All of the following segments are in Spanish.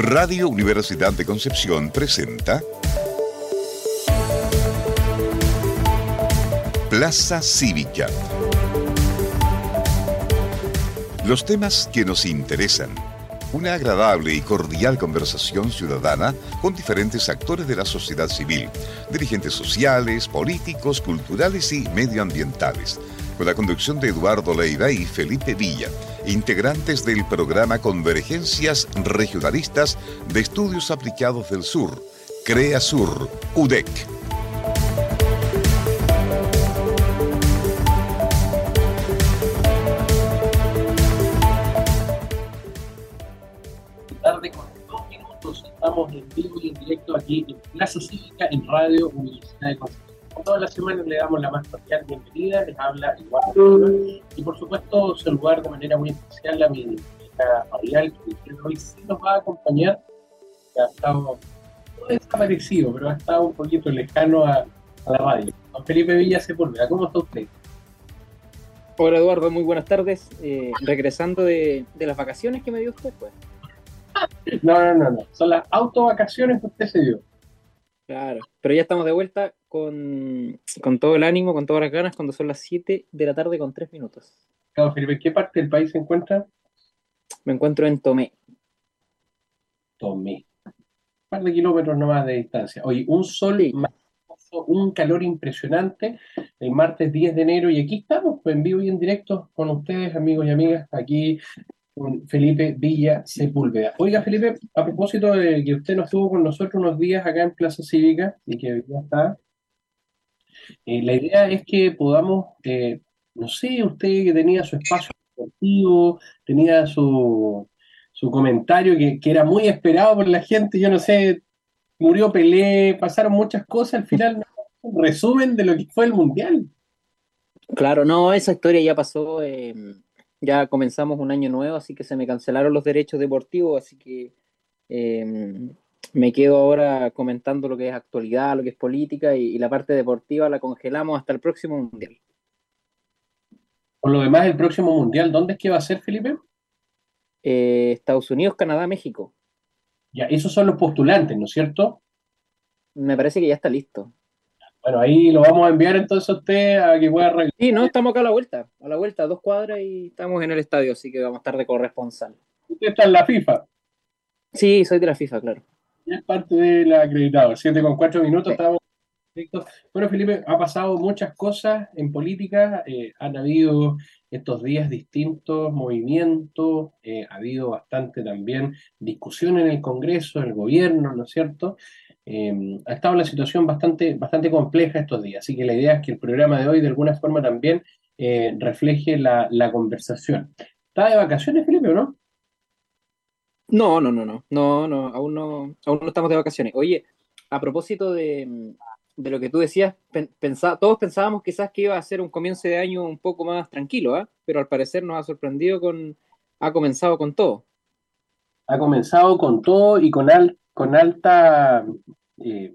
Radio Universidad de Concepción presenta Plaza Cívica. Los temas que nos interesan. Una agradable y cordial conversación ciudadana con diferentes actores de la sociedad civil, dirigentes sociales, políticos, culturales y medioambientales, con la conducción de Eduardo Leiva y Felipe Villa integrantes del programa Convergencias Regionalistas de Estudios Aplicados del Sur, CREA Sur, UDEC. tarde con dos minutos estamos en vivo y en directo aquí en Plaza Cívica en Radio Universidad de Concepción todas las semanas le damos la más cordial bienvenida, les habla igual y por supuesto saludar de manera muy especial a mi hija Marial, que hoy sí nos va a acompañar, que ha estado no desaparecido, pero ha estado un poquito lejano a, la radio. Don Felipe Villa Sepúlveda, ¿cómo está usted? Hola Eduardo, muy buenas tardes. Eh, regresando de, de, las vacaciones que me dio usted, pues. No, no, no, no. Son las autovacaciones que usted se dio. Claro, pero ya estamos de vuelta con, todo el ánimo, con todas las ganas, cuando son las 7 de la tarde con 3 minutos. Claro, Felipe, ¿en qué parte del país se encuentra? Me encuentro en Tomé. Tomé. Un par de kilómetros nomás de distancia. Oye, un sol un calor impresionante el martes 10 de enero y aquí estamos pues, en vivo y en directo con ustedes amigos y amigas aquí Felipe Villa Sepúlveda. Oiga, Felipe, a propósito de que usted nos estuvo con nosotros unos días acá en Plaza Cívica y que ya está, eh, la idea es que podamos, eh, no sé, usted que tenía su espacio deportivo, tenía su, su comentario que, que, era muy esperado por la gente, yo no sé, murió Pelé, pasaron muchas cosas, al final, un resumen de lo que fue el Mundial. Claro, no, esa historia ya pasó. Eh ya comenzamos un año nuevo, así que se me cancelaron los derechos deportivos, así que em, me quedo ahora comentando lo que es actualidad, lo que es política y, la parte deportiva la congelamos hasta el próximo mundial. Por lo demás, el próximo mundial, ¿dónde es que va a ser, Felipe? Eh, Estados Unidos, Canadá, México. Ya, esos son los postulantes, ¿no es cierto? Me parece que ya está listo. Bueno, ahí lo vamos a enviar entonces a usted a que pueda arreglar. Sí, no, estamos acá a la vuelta, a la vuelta, a dos cuadras y estamos en el estadio, así que vamos a estar de corresponsal. ¿Usted está en la FIFA? Sí, soy de la FIFA, claro. Es parte del acreditado, siete con cuatro minutos, estamos bueno, Felipe, ha pasado muchas cosas en política, eh, han habido estos días distintos movimientos, eh, ha habido bastante también discusión en el Congreso, en el gobierno, ¿no es cierto? Eh, ha estado la situación bastante, bastante compleja estos días, así que la idea es que el programa de hoy de alguna forma también refleje la, conversación. ¿Está de vacaciones, Felipe, o no? No, no, no, no, no, no, aún no, aún no estamos de vacaciones. Oye, a propósito de, de lo que tú decías, todos pensábamos quizás que iba a ser un comienzo de año un poco más tranquilo, ¿ah? pero al parecer nos ha sorprendido con, ha comenzado con todo. Ha comenzado con todo y con, con alta, eh,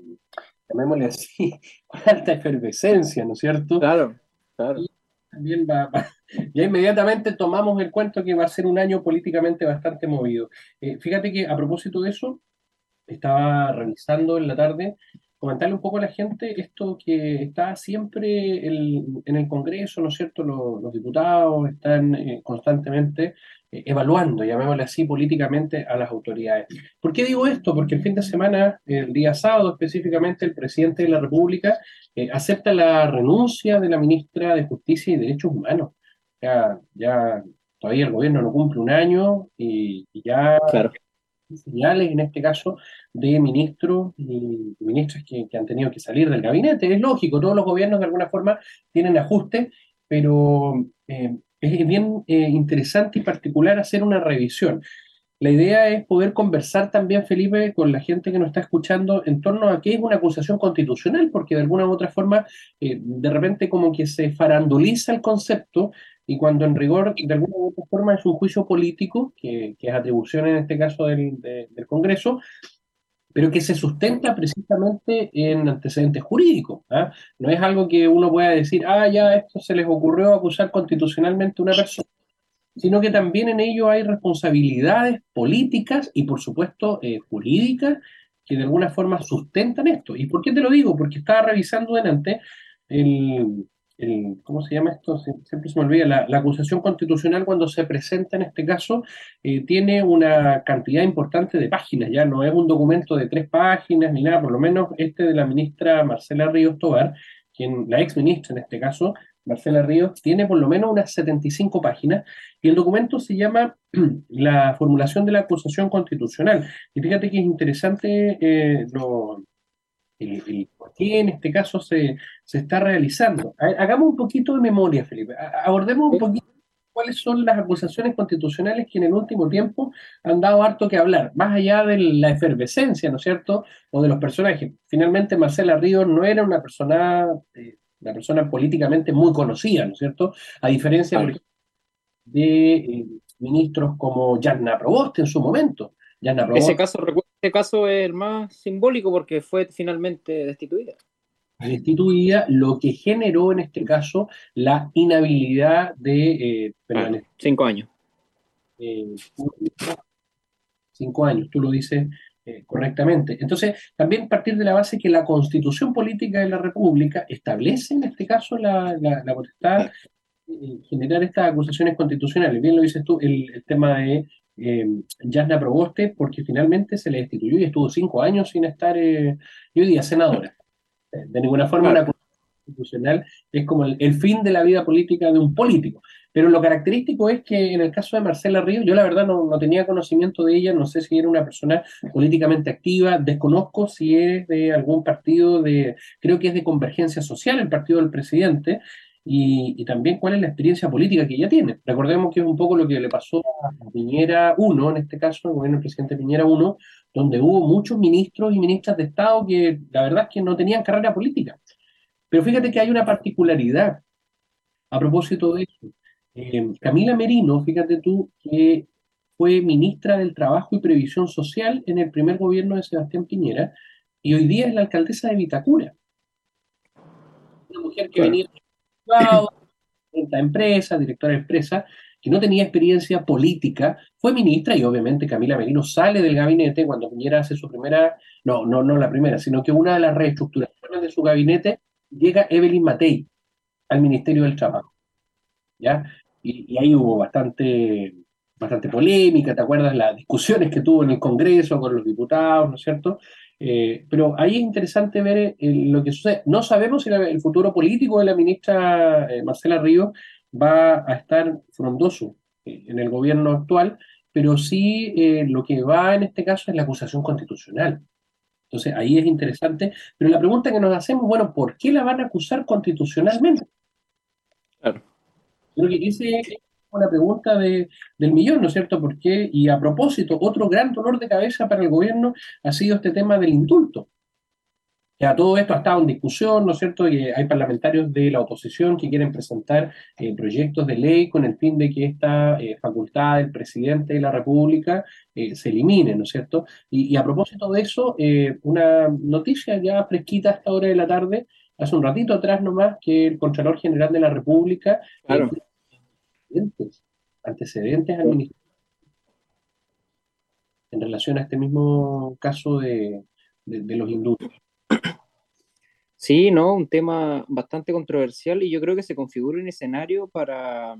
llamémosle así, con alta efervescencia, ¿no es cierto? Claro, claro. También va, ya inmediatamente tomamos el cuento que va a ser un año políticamente bastante movido. Eh, fíjate que a propósito de eso, estaba revisando en la tarde comentarle un poco a la gente esto que está siempre en el Congreso, ¿no es cierto? Los, diputados están eh, constantemente eh, evaluando, llamémosle así, políticamente a las autoridades. ¿Por qué digo esto? Porque el fin de semana, el día sábado específicamente, el presidente de la República eh, acepta la renuncia de la ministra de Justicia y Derechos Humanos. Ya, ya todavía el gobierno no cumple un año y, ya claro señales, en este caso, de ministros y ministras que, han tenido que salir del gabinete. Es lógico, todos los gobiernos de alguna forma tienen ajustes, pero eh, es bien eh, interesante y particular hacer una revisión. La idea es poder conversar también, Felipe, con la gente que nos está escuchando en torno a qué es una acusación constitucional, porque de alguna u otra forma, eh, de repente como que se faranduliza el concepto y cuando en rigor, de alguna u otra forma, es un juicio político, que, es atribución en este caso del, del, Congreso, pero que se sustenta precisamente en antecedentes jurídicos. ¿ah? No es algo que uno pueda decir, ah, ya esto se les ocurrió acusar constitucionalmente a una persona, sino que también en ello hay responsabilidades políticas y, por supuesto, eh, jurídicas que de alguna forma sustentan esto. ¿Y por qué te lo digo? Porque estaba revisando delante el, ¿cómo se llama esto? Siempre se me olvida, la, acusación constitucional cuando se presenta en este caso eh, tiene una cantidad importante de páginas, ya no es un documento de tres páginas ni nada, por lo menos este de la ministra Marcela Ríos Tobar, quien, la ex ministra en este caso, Marcela Ríos, tiene por lo menos unas 75 páginas y el documento se llama La formulación de la acusación constitucional. Y fíjate que es interesante eh, lo, el, por qué en este caso se, está realizando. Hagamos un poquito de memoria, Felipe. Abordemos un poquito cuáles son las acusaciones constitucionales que en el último tiempo han dado harto que hablar, más allá de la efervescencia, ¿no es cierto?, o de los personajes. Finalmente, Marcela Ríos no era una persona, eh, una persona políticamente muy conocida, ¿no es cierto?, a diferencia de eh, ministros como Yarna Proboste en su momento. Ese caso, este caso es el más simbólico porque fue finalmente destituida. Destituida, lo que generó en este caso la inhabilidad de eh, ah, cinco años. Eh, cinco años, tú lo dices eh, correctamente. Entonces, también partir de la base que la constitución política de la República establece en este caso la, la, potestad de generar estas acusaciones constitucionales. Bien lo dices tú, el tema de eh, Yasna Proboste, porque finalmente se le destituyó y estuvo cinco años sin estar, eh, yo diría, senadora. Eh, de ninguna forma una constitucional es como el, fin de la vida política de un político. Pero lo característico es que en el caso de Marcela Ríos, yo la verdad no, no, tenía conocimiento de ella, no sé si era una persona políticamente activa, desconozco si es de algún partido de, creo que es de Convergencia Social, el partido del presidente, y, también cuál es la experiencia política que ella tiene. Recordemos que es un poco lo que le pasó a Piñera 1, en este caso, el gobierno del presidente Piñera 1, donde hubo muchos ministros y ministras de Estado que la verdad es que no tenían carrera política. Pero fíjate que hay una particularidad a propósito de eso. Eh, Camila Merino, fíjate tú, que fue ministra del Trabajo y Previsión Social en el primer gobierno de Sebastián Piñera y hoy día es la alcaldesa de Vitacura. Una mujer que venía esta empresa, directora de empresa, que no tenía experiencia política, fue ministra y obviamente Camila Merino sale del gabinete cuando Piñera hace su primera, no, no, no la primera, sino que una de las reestructuraciones de su gabinete llega Evelyn Matei al Ministerio del Trabajo. ¿Ya? Y, y ahí hubo bastante, bastante polémica, ¿te acuerdas? Las discusiones que tuvo en el Congreso con los diputados, ¿no es cierto? Eh, pero ahí es interesante ver eh, lo que sucede. No sabemos si el futuro político de la ministra eh, Marcela Ríos va a estar frondoso en el gobierno actual, pero sí lo que va en este caso es la acusación constitucional. Entonces ahí es interesante, pero la pregunta que nos hacemos, bueno, ¿por qué la van a acusar constitucionalmente? Claro. Creo que ese una pregunta de, del millón, ¿no es cierto? ¿Por qué? Y a propósito, otro gran dolor de cabeza para el gobierno ha sido este tema del indulto. Ya todo esto ha estado en discusión, ¿no es cierto? Y hay parlamentarios de la oposición que quieren presentar eh, proyectos de ley con el fin de que esta eh, facultad del presidente de la República eh, se elimine, ¿no es cierto? Y, a propósito de eso, una noticia ya fresquita a esta hora de la tarde, hace un ratito atrás nomás, que el Contralor General de la República antecedentes, administrativos en relación a este mismo caso de, los indultos. Sí, no, un tema bastante controversial y yo creo que se configura un escenario para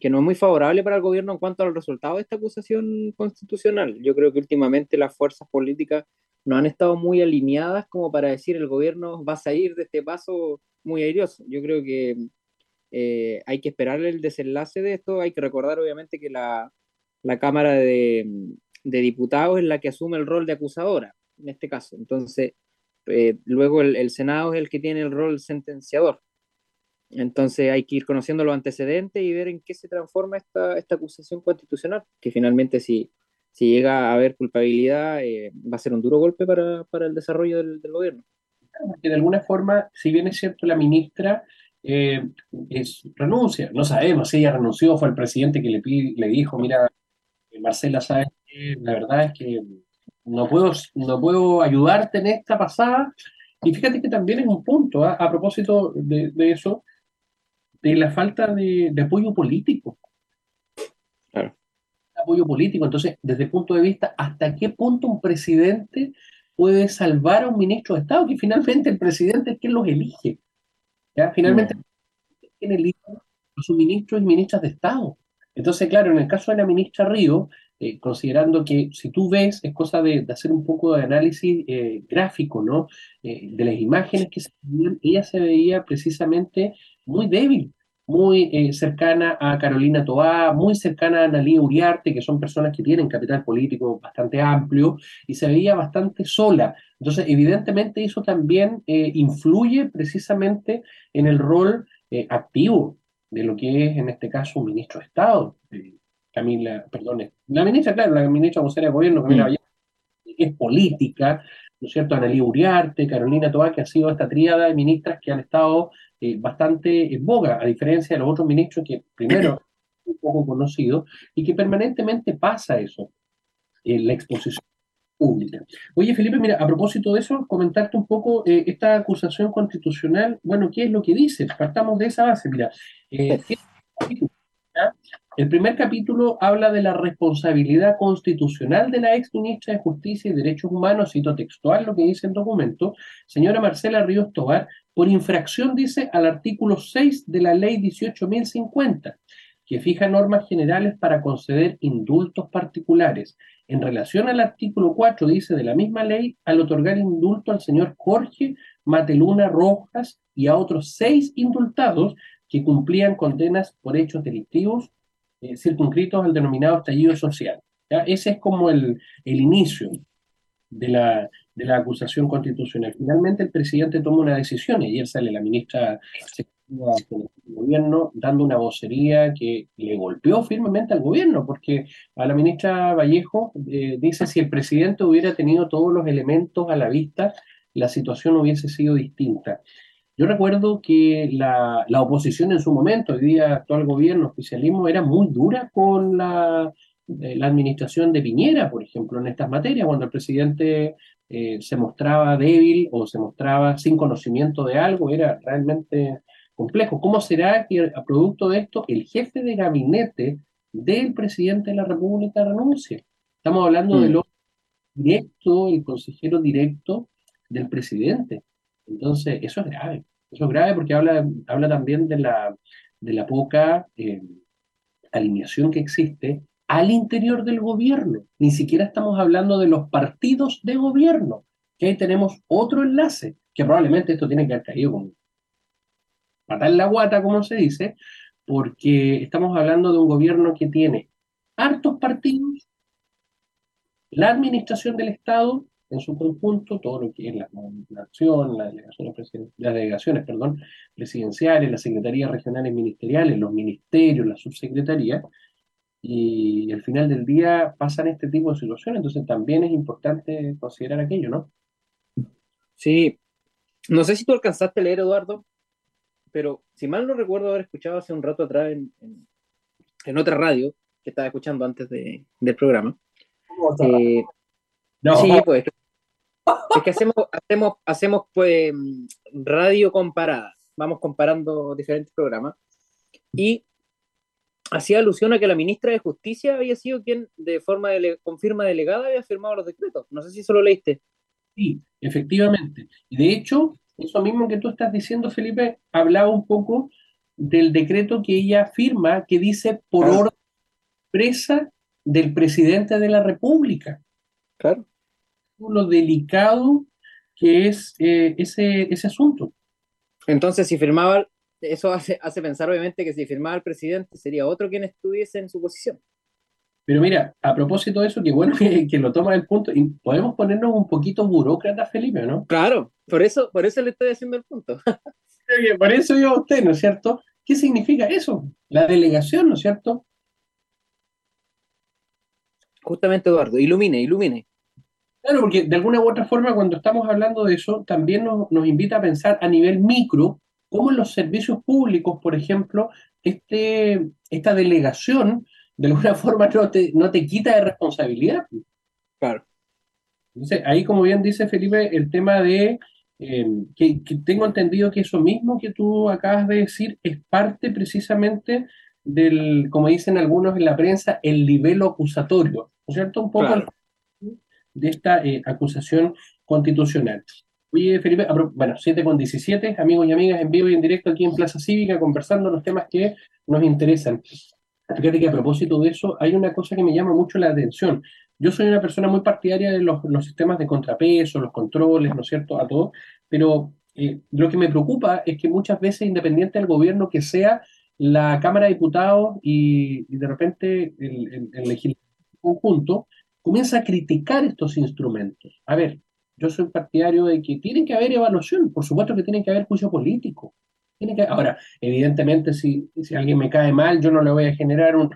que no es muy favorable para el gobierno en cuanto al resultado de esta acusación constitucional. Yo creo que últimamente las fuerzas políticas no han estado muy alineadas como para decir el gobierno va a salir de este paso muy airioso. Yo creo que eh, hay que esperar el desenlace de esto. Hay que recordar, obviamente, que la, Cámara de, Diputados es la que asume el rol de acusadora, en este caso. Entonces, eh, luego el, Senado es el que tiene el rol sentenciador. Entonces, hay que ir conociendo los antecedentes y ver en qué se transforma esta, esta acusación constitucional, que finalmente, si, si llega a haber culpabilidad, eh, va a ser un duro golpe para, el desarrollo del, del gobierno. Porque de alguna forma, si bien es cierto, la ministra eh, es, renuncia. No sabemos si ella renunció, fue el presidente que le, le dijo, mira, Marcela, sabes la verdad es que no puedo, no puedo ayudarte en esta pasada. Y fíjate que también es un punto, ¿ah? a propósito de, eso, de la falta de, apoyo político. apoyo político. Entonces, desde el punto de vista, ¿hasta qué punto un presidente puede salvar a un ministro de Estado? Que finalmente el presidente es quien los elige. ¿Ya? Finalmente, quien elige a sus ministros y ministras de Estado. Entonces, claro, en el caso de la ministra Río, eh, considerando que si tú ves, es cosa de, hacer un poco de análisis eh, gráfico, ¿no? Eh, de las imágenes que se veían, ella se veía precisamente muy débil, muy cercana a Carolina Toá, muy cercana a Analía Uriarte, que son personas que tienen capital político bastante amplio, y se veía bastante sola. Entonces, evidentemente eso también influye precisamente en el rol activo de lo que es en este caso un ministro de Estado. Camila, perdón, la ministra, claro, la ministra vocera de gobierno, Camila mm. es política, ¿no es cierto? Analí Uriarte, Carolina Toá, que ha sido esta tríada de ministras que han estado eh, bastante en boga, a diferencia de los otros ministros que primero un poco conocidos y que permanentemente pasa eso en la exposición pública. Oye, Felipe, mira, a propósito de eso, comentarte un poco eh, esta acusación constitucional, bueno, ¿qué es lo que dice? Partamos de esa base, mira. Eh, el primer capítulo habla de la responsabilidad constitucional de la ex ministra de Justicia y Derechos Humanos, cito textual lo que dice el documento, señora Marcela Ríos Tobar, por infracción, dice, al artículo 6 de la ley 18.050, que fija normas generales para conceder indultos particulares. En relación al artículo 4, dice de la misma ley, al otorgar indulto al señor Jorge Mateluna Rojas y a otros seis indultados que cumplían condenas por hechos delictivos eh, circunscritos al denominado estallido social. Ese es como el, el inicio de la, de la, acusación constitucional. Finalmente el presidente toma una decisión, ayer sale la ministra del gobierno dando una vocería que le golpeó firmemente al gobierno, porque a la ministra Vallejo eh, dice si el presidente hubiera tenido todos los elementos a la vista, la situación hubiese sido distinta. Yo recuerdo que la, oposición en su momento, hoy día actual gobierno, oficialismo, era muy dura con la, eh, la administración de Piñera, por ejemplo, en estas materias, cuando el presidente eh, se mostraba débil o se mostraba sin conocimiento de algo, era realmente complejo. ¿Cómo será que a producto de esto el jefe de gabinete del presidente de la República renuncie? Estamos hablando de mm. lo directo, el consejero directo del presidente. Entonces, eso es grave. Eso es grave porque habla, habla también de la, de la poca eh, alineación que existe al interior del gobierno. Ni siquiera estamos hablando de los partidos de gobierno, que ahí tenemos otro enlace, que probablemente esto tiene que haber caído con matar la guata, como se dice, porque estamos hablando de un gobierno que tiene hartos partidos, la administración del Estado en su conjunto, todo lo que es la, acción, las delegaciones, las delegaciones perdón, presidenciales, las secretarías regionales ministeriales, los ministerios, las subsecretarías, y al final del día pasan este tipo de situaciones, entonces también es importante considerar aquello, ¿no? Sí, no sé si tú alcanzaste a leer, Eduardo, pero si mal no recuerdo haber escuchado hace un rato atrás en, en, otra radio que estaba escuchando antes de, del programa. Eh, no. Sí, pues es que hacemos, hacemos, hacemos pues radio comparada. Vamos comparando diferentes programas. Y hacía alusión a que la ministra de Justicia había sido quien, de forma de, con firma delegada, había firmado los decretos. No sé si eso lo leíste. Sí, efectivamente. Y de hecho, eso mismo que tú estás diciendo, Felipe, hablaba un poco del decreto que ella firma, que dice por orden expresa del presidente de la República. Claro lo delicado que es eh, ese, ese asunto. Entonces, si firmaba, eso hace, hace pensar obviamente que si firmaba el presidente sería otro quien estuviese en su posición. Pero mira, a propósito de eso, qué bueno que, que lo toma el punto, y podemos ponernos un poquito burócrata, Felipe, ¿no? Claro, por eso, por eso le estoy haciendo el punto. por eso yo a usted, ¿no es cierto? ¿Qué significa eso? La delegación, ¿no es cierto? Justamente, Eduardo, ilumine, ilumine. Claro, porque de alguna u otra forma cuando estamos hablando de eso, también nos, nos invita a pensar a nivel micro cómo en los servicios públicos, por ejemplo, este, esta delegación de alguna forma no te, no te quita de responsabilidad. Claro. Entonces, ahí como bien dice Felipe, el tema de eh, que, que, tengo entendido que eso mismo que tú acabas de decir es parte precisamente del, como dicen algunos en la prensa, el nivel acusatorio, ¿no es cierto? Un poco de esta eh, acusación constitucional. Oye, Felipe, bueno, 7 con 17, amigos y amigas, en vivo y en directo aquí en Plaza Cívica, conversando los temas que nos interesan. Fíjate que a propósito de eso, hay una cosa que me llama mucho la atención. Yo soy una persona muy partidaria de los, sistemas de contrapeso, los controles, ¿no es cierto?, a todo, pero eh, lo que me preocupa es que muchas veces, independiente del gobierno que sea, la Cámara de Diputados y, de repente el, el legislativo conjunto comienza a criticar estos instrumentos. A ver, yo soy partidario de que tiene que haber evaluación, por supuesto que tiene que haber juicio político. Tiene que, ahora, evidentemente, si, si alguien me cae mal, yo no le voy a generar un,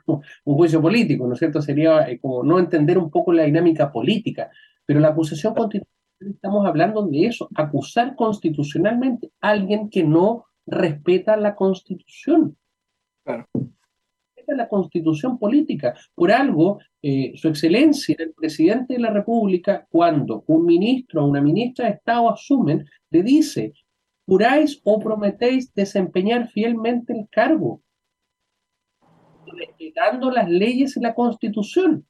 juicio político, ¿no es cierto? Sería eh, como no entender un poco la dinámica política. Pero la acusación constitucional, estamos hablando de eso, acusar constitucionalmente a alguien que no respeta la constitución. Claro la constitución política. Por algo, eh, su excelencia, el presidente de la República, cuando un ministro o una ministra de Estado asumen, le dice, juráis o prometéis desempeñar fielmente el cargo, respetando las leyes y la constitución.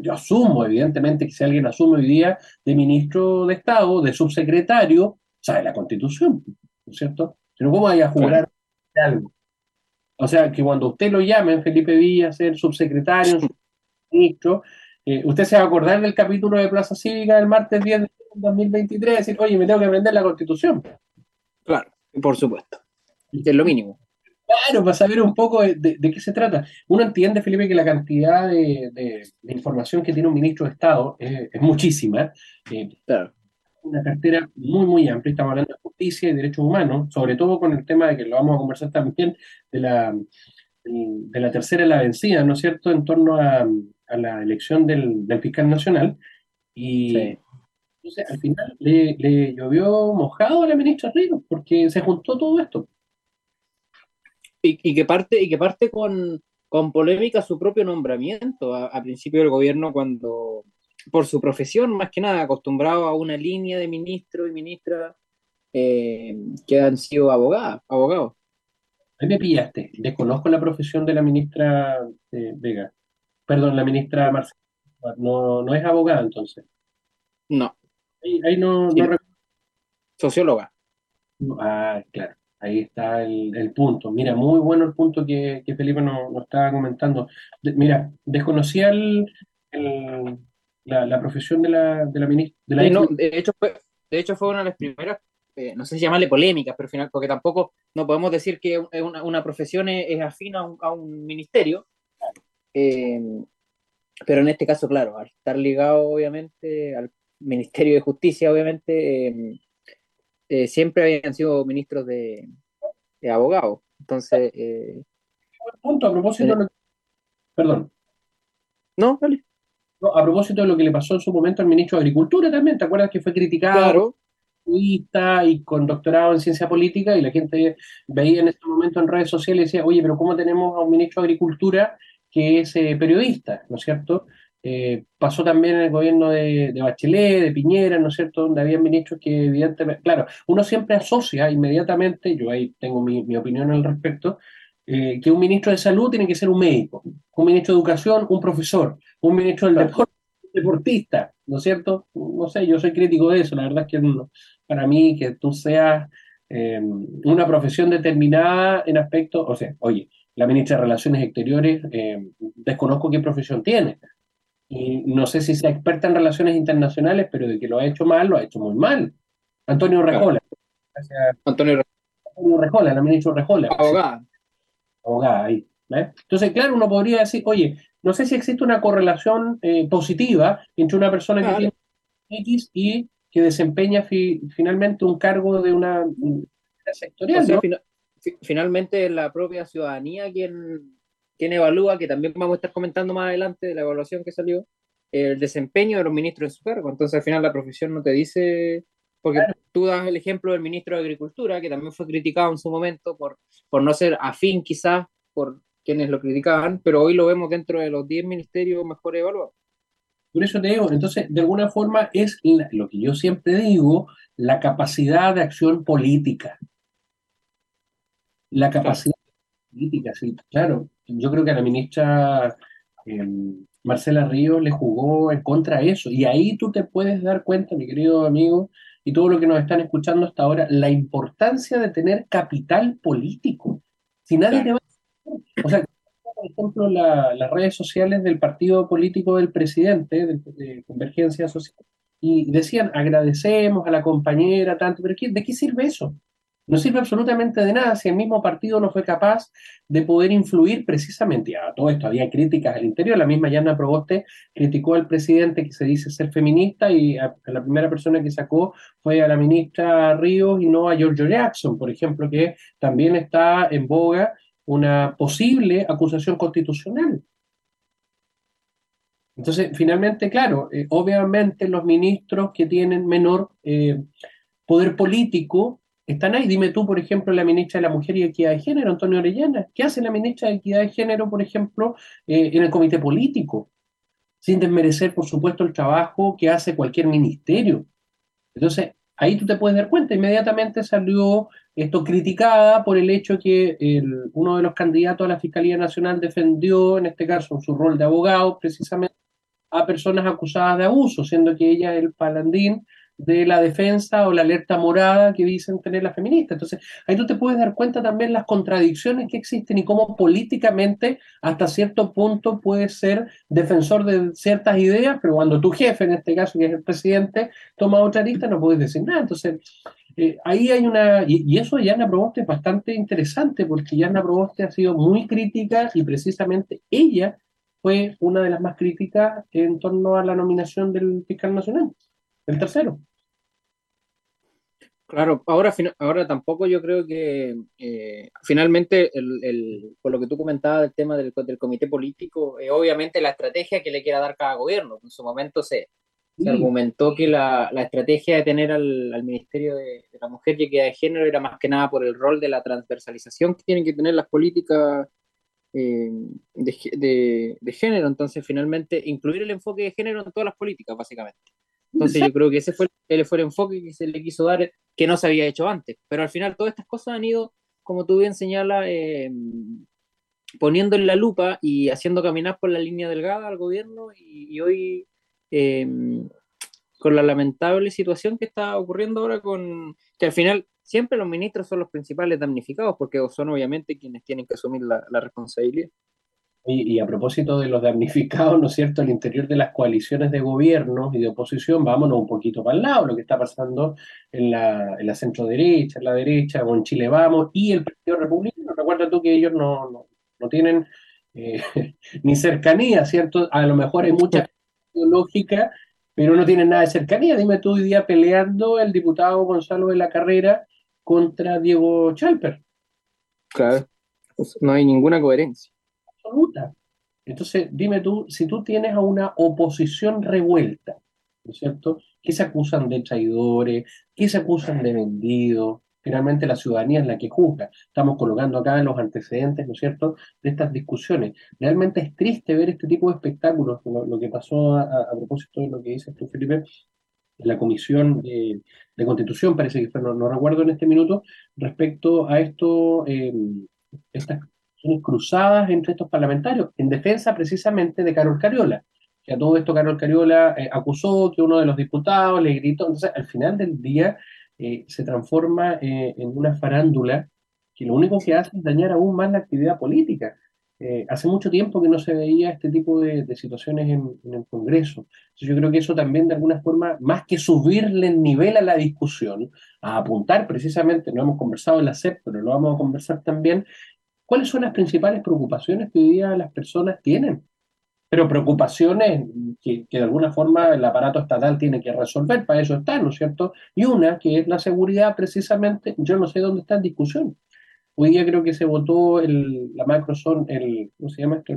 Yo asumo, evidentemente, que si alguien asume hoy día de ministro de Estado, de subsecretario, sabe la constitución, ¿no es cierto? Pero ¿cómo vaya a jurar algo? O sea, que cuando usted lo llame, Felipe Villa, ser subsecretario, ministro, eh, usted se va a acordar del capítulo de Plaza Cívica del martes 10 de 2023, decir, oye, me tengo que aprender la Constitución. Claro, por supuesto. Es lo mínimo. Claro, para saber un poco de, qué se trata. Uno entiende, Felipe, que la cantidad de, información que tiene un ministro de Estado es, muchísima. Eh, claro una cartera muy, muy amplia. Estamos hablando de justicia y derechos humanos, sobre todo con el tema de que lo vamos a conversar también de la, de la tercera la vencida, ¿no es cierto?, en torno a, la elección del, fiscal nacional. Y entonces, al final le, llovió mojado a la ministra Ríos, porque se juntó todo esto. Y, que parte, y que parte con, con polémica su propio nombramiento a principio del gobierno cuando por su profesión, más que nada, acostumbrado a una línea de ministros y ministras eh, que han sido abogadas, abogados. Ahí me pillaste. Desconozco la profesión de la ministra eh, Vega. Perdón, la ministra Marcela. No, no es abogada, entonces. No. Ahí, no, Socióloga. Ah, claro. Ahí está el, punto. Mira, muy bueno el punto que, Felipe nos, estaba comentando. mira, desconocía el, la, profesión de la, de la ministra. De, hecho fue, de hecho, fue una de las primeras, eh, no sé si llamarle polémicas, pero al final, porque tampoco no podemos decir que una, una profesión es, afín a un, ministerio. Eh, pero en este caso, claro, al estar ligado obviamente al Ministerio de Justicia, obviamente, eh, siempre habían sido ministros de, abogados. Entonces. punto a propósito. Perdón. No, dale a propósito de lo que le pasó en su momento al ministro de Agricultura también, ¿te acuerdas que fue criticado? y con doctorado en ciencia política y la gente veía en ese momento en redes sociales y decía, oye, pero ¿cómo tenemos a un ministro de Agricultura que es eh, periodista, ¿no es cierto? Eh, pasó también en el gobierno de, Bachelet, de Piñera, ¿no es cierto?, donde había ministros que evidentemente, claro, uno siempre asocia inmediatamente, yo ahí tengo mi, mi opinión al respecto, eh, que un ministro de salud tiene que ser un médico, un ministro de educación, un profesor, un ministro del deporte, un deportista, ¿no es cierto? No sé, yo soy crítico de eso, la verdad es que para mí que tú seas eh, una profesión determinada en aspectos, o sea, oye, la ministra de Relaciones Exteriores, eh, desconozco qué profesión tiene, y no sé si sea experta en relaciones internacionales, pero de que lo ha hecho mal, lo ha hecho muy mal. Antonio Rejola. Antonio Rejola, la ministra Rejola. Abogada abogada ahí. Entonces, claro, uno podría decir, oye, no sé si existe una correlación eh, positiva entre una persona que tiene X y que desempeña finalmente un cargo de una, sectorial. finalmente es la propia ciudadanía quien, quien evalúa, que también vamos a estar comentando más adelante de la evaluación que salió, el desempeño de los ministros en su cargo. Entonces, al final, la profesión no te dice porque tú das el ejemplo del ministro de Agricultura, que también fue criticado en su momento por, por no ser afín quizás por quienes lo criticaban, pero hoy lo vemos dentro de los 10 ministerios mejor evaluados. Por eso te digo, entonces, de alguna forma es lo que yo siempre digo, la capacidad de acción política. La capacidad política, sí, claro. yo creo que a la ministra em, Marcela Ríos le jugó en contra de eso. Y ahí tú te puedes dar cuenta, mi querido amigo, y todo lo que nos están escuchando hasta ahora, la importancia de tener capital político. Si nadie te va a... O sea, por ejemplo, las redes sociales del partido político del presidente, de, Convergencia Social, y decían, agradecemos a la compañera, tanto, pero ¿de qué sirve eso? No sirve absolutamente de nada si el mismo partido no fue capaz de poder influir precisamente. A todo esto había críticas al interior. La misma Yana Proboste criticó al presidente que se dice ser feminista y la primera persona que sacó fue a la ministra Ríos y no a Giorgio Jackson, por ejemplo, que también está en boga una posible acusación constitucional. Entonces, finalmente, claro, eh, obviamente los ministros que tienen menor eh, poder político están ahí. Dime tú, por ejemplo, la ministra de la Mujer y Equidad de Género, Antonio Orellana. ¿Qué hace la ministra de Equidad de Género, por ejemplo, eh, en el comité político? Sin desmerecer, por supuesto, el trabajo que hace cualquier ministerio. Entonces, ahí tú te puedes dar cuenta. Inmediatamente salió esto criticada por el hecho que uno de los candidatos a la Fiscalía Nacional defendió, en este caso, su rol de abogado, precisamente a personas acusadas de abuso, siendo que ella el palandín de la defensa o la alerta morada que dicen tener las feministas. Entonces, ahí tú te puedes dar cuenta también las contradicciones que existen y cómo políticamente hasta cierto punto puedes ser defensor de ciertas ideas, pero cuando tu jefe, en este caso que es el presidente, toma otra lista, no puedes decir nada. Entonces, eh, ahí hay una, y, y, eso Yana Proboste es bastante interesante porque Yana Proboste ha sido muy crítica y precisamente ella fue una de las más críticas en torno a la nominación del fiscal nacional, el tercero. Claro, ahora, ahora tampoco yo creo que eh, finalmente, el, por lo que tú comentabas del tema del, del comité político, eh, obviamente la estrategia que le quiera dar cada gobierno. En su momento se, argumentó que la, la, estrategia de tener al, al Ministerio de, la Mujer y Equidad de Género era más que nada por el rol de la transversalización que tienen que tener las políticas eh, de, de, de género. Entonces, finalmente, incluir el enfoque de género en todas las políticas, básicamente. Entonces yo creo que ese fue el, fue el enfoque que se le quiso dar, que no se había hecho antes. Pero al final todas estas cosas han ido, como tú bien señalas, eh, poniendo en la lupa y haciendo caminar por la línea delgada al gobierno y, hoy eh, con la lamentable situación que está ocurriendo ahora con que al final siempre los ministros son los principales damnificados porque son obviamente quienes tienen que asumir la responsabilidad. Y, a propósito de los damnificados, ¿no es cierto?, al interior de las coaliciones de gobierno y de oposición, vámonos un poquito para el lado, lo que está pasando en la, en la centro derecha, en la derecha, o en Chile Vamos, y el Partido Republicano. Recuerda tú que ellos no, no, tienen eh, ni cercanía, ¿cierto? A lo mejor hay mucha lógica, pero no tienen nada de cercanía. Dime tú hoy día peleando el diputado Gonzalo de la Carrera contra Diego Chalper. Claro, pues no hay ninguna coherencia absoluta. Entonces, dime tú, si tú tienes a una oposición revuelta, ¿no es cierto? Que se acusan de traidores, que se acusan de vendidos, finalmente la ciudadanía es la que juzga. Estamos colocando acá los antecedentes, ¿no es cierto?, de estas discusiones. Realmente es triste ver este tipo de espectáculos, lo, que pasó a, propósito de lo que dices tú, Felipe, en la Comisión de Constitución, parece que no, recuerdo en este minuto, respecto a esto, eh, estas cruzadas entre estos parlamentarios en defensa precisamente de Carol Cariola. Que a todo esto Carol Cariola eh, acusó que uno de los diputados le gritó. Entonces, al final del día eh, se transforma eh, en una farándula que lo único que hace es dañar aún más la actividad política. hace mucho tiempo que no se veía este tipo de, situaciones en, el Congreso. Entonces, yo creo que eso también, de alguna forma, más que subirle el nivel a la discusión, a apuntar precisamente, no hemos conversado en la CEP, pero lo vamos a conversar también, ¿Cuáles son las principales preocupaciones que hoy día las personas tienen? Pero preocupaciones que, de alguna forma el aparato estatal tiene que resolver, para eso está, ¿no es cierto? Y una que es la seguridad, precisamente, yo no sé dónde está en discusión. Hoy día creo que se votó el, la Microsoft, el, ¿cómo se llama esto?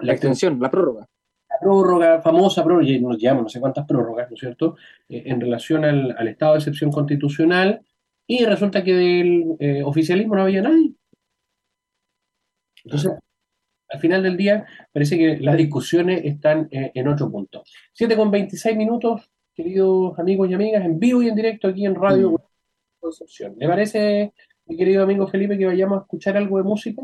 la extensión, la prórroga. La prórroga, famosa prórroga, y nos llaman no sé cuántas prórrogas, ¿no es cierto?, eh, en relación al, al, estado de excepción constitucional, y resulta que del eh, oficialismo no había nadie. Entonces, al final del día, parece que las discusiones están eh, en otro punto. 7 con 26 minutos, queridos amigos y amigas, en vivo y en directo aquí en Radio mm. Concepción. ¿Le parece, mi querido amigo Felipe, que vayamos a escuchar algo de música?